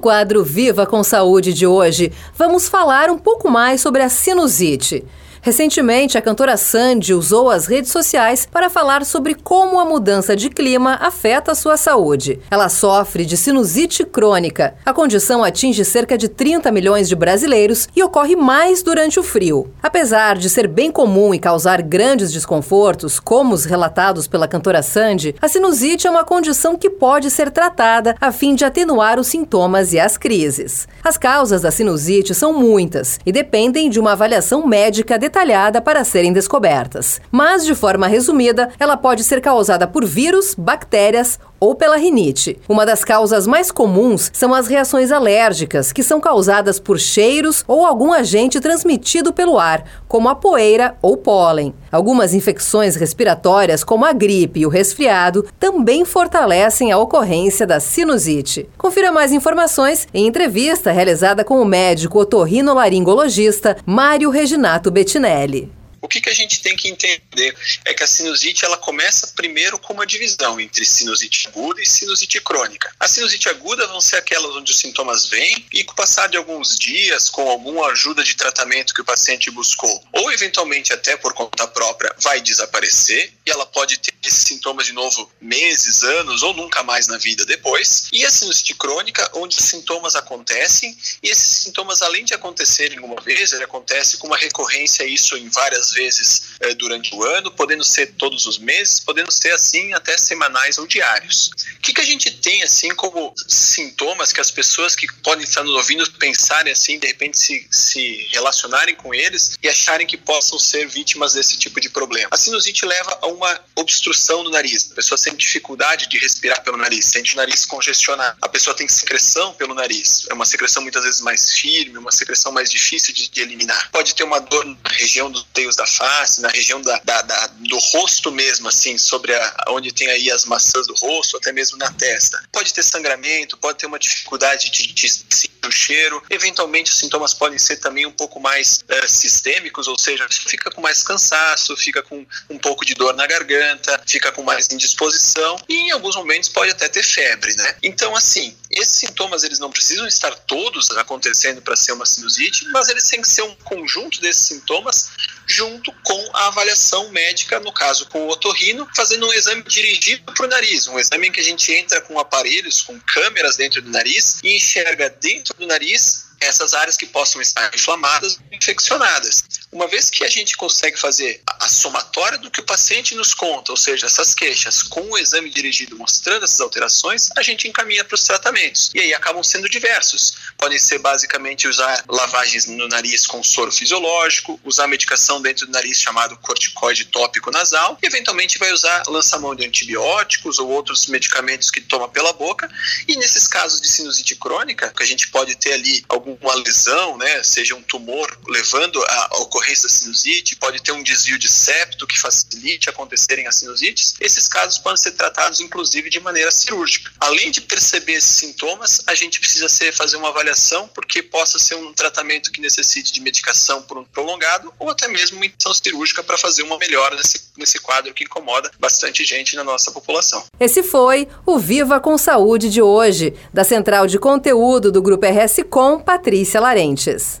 quadro Viva com Saúde de hoje, vamos falar um pouco mais sobre a sinusite. Recentemente, a cantora Sandy usou as redes sociais para falar sobre como a mudança de clima afeta a sua saúde. Ela sofre de sinusite crônica. A condição atinge cerca de 30 milhões de brasileiros e ocorre mais durante o frio. Apesar de ser bem comum e causar grandes desconfortos, como os relatados pela cantora Sandy, a sinusite é uma condição que pode ser tratada a fim de atenuar os sintomas e as crises. As causas da sinusite são muitas e dependem de uma avaliação médica detalhada detalhada para serem descobertas. Mas, de forma resumida, ela pode ser causada por vírus, bactérias ou pela rinite. Uma das causas mais comuns são as reações alérgicas, que são causadas por cheiros ou algum agente transmitido pelo ar, como a poeira ou pólen. Algumas infecções respiratórias, como a gripe e o resfriado, também fortalecem a ocorrência da sinusite. Confira mais informações em entrevista realizada com o médico otorrinolaringologista Mário Reginato Bettinelli. O que, que a gente tem que entender é que a sinusite ela começa primeiro com uma divisão entre sinusite aguda e sinusite crônica. A sinusite aguda vão ser aquelas onde os sintomas vêm e com o passar de alguns dias, com alguma ajuda de tratamento que o paciente buscou, ou eventualmente até por conta própria, vai desaparecer e ela pode ter esses sintomas de novo meses, anos ou nunca mais na vida depois. E a sinusite crônica, onde os sintomas acontecem e esses sintomas, além de acontecerem uma vez, ele acontece com uma recorrência, isso em várias vezes é, durante o ano, podendo ser todos os meses, podendo ser assim até semanais ou diários. O que, que a gente tem assim como sintomas que as pessoas que podem estar nos ouvindo pensarem assim, de repente se, se relacionarem com eles e acharem que possam ser vítimas desse tipo de problema? A sinusite leva a uma obstrução do nariz. A pessoa sente dificuldade de respirar pelo nariz, sente o nariz congestionado. A pessoa tem secreção pelo nariz. É uma secreção muitas vezes mais firme, uma secreção mais difícil de, de eliminar. Pode ter uma dor na região dos teios da face, na região da, da, da, do rosto mesmo, assim, sobre a, onde tem aí as maçãs do rosto, até mesmo na testa. Pode ter sangramento, pode ter uma dificuldade de, de sentir o cheiro. Eventualmente, os sintomas podem ser também um pouco mais uh, sistêmicos, ou seja, fica com mais cansaço, fica com um pouco de dor na garganta, fica com mais indisposição e em alguns momentos pode até ter febre, né? Então, assim, esses sintomas eles não precisam estar todos acontecendo para ser uma sinusite, mas eles têm que ser um conjunto desses sintomas junto com a avaliação médica, no caso com o otorrino, fazendo um exame dirigido para o nariz, um exame em que a gente entra com aparelhos, com câmeras dentro do nariz e enxerga dentro do nariz essas áreas que possam estar inflamadas, infeccionadas. Uma vez que a gente consegue fazer a somatória do que o paciente nos conta, ou seja, essas queixas, com o exame dirigido mostrando essas alterações, a gente encaminha para os tratamentos. E aí acabam sendo diversos. Podem ser basicamente usar lavagens no nariz com soro fisiológico, usar medicação dentro do nariz chamado corticoide tópico nasal, e eventualmente vai usar lançamão de antibióticos ou outros medicamentos que toma pela boca. E nesses casos de sinusite crônica, que a gente pode ter ali alguma lesão, né, seja um tumor levando a ocorrência da sinusite, pode ter um desvio de septo que facilite acontecerem as sinusites. Esses casos podem ser tratados, inclusive, de maneira cirúrgica. Além de perceber esses sintomas, a gente precisa ser, fazer uma avaliação, porque possa ser um tratamento que necessite de medicação por um prolongado ou até mesmo uma intenção cirúrgica para fazer uma melhora nesse, nesse quadro que incomoda bastante gente na nossa população. Esse foi o Viva com Saúde de hoje, da Central de Conteúdo do Grupo RS Com, Patrícia Larentes.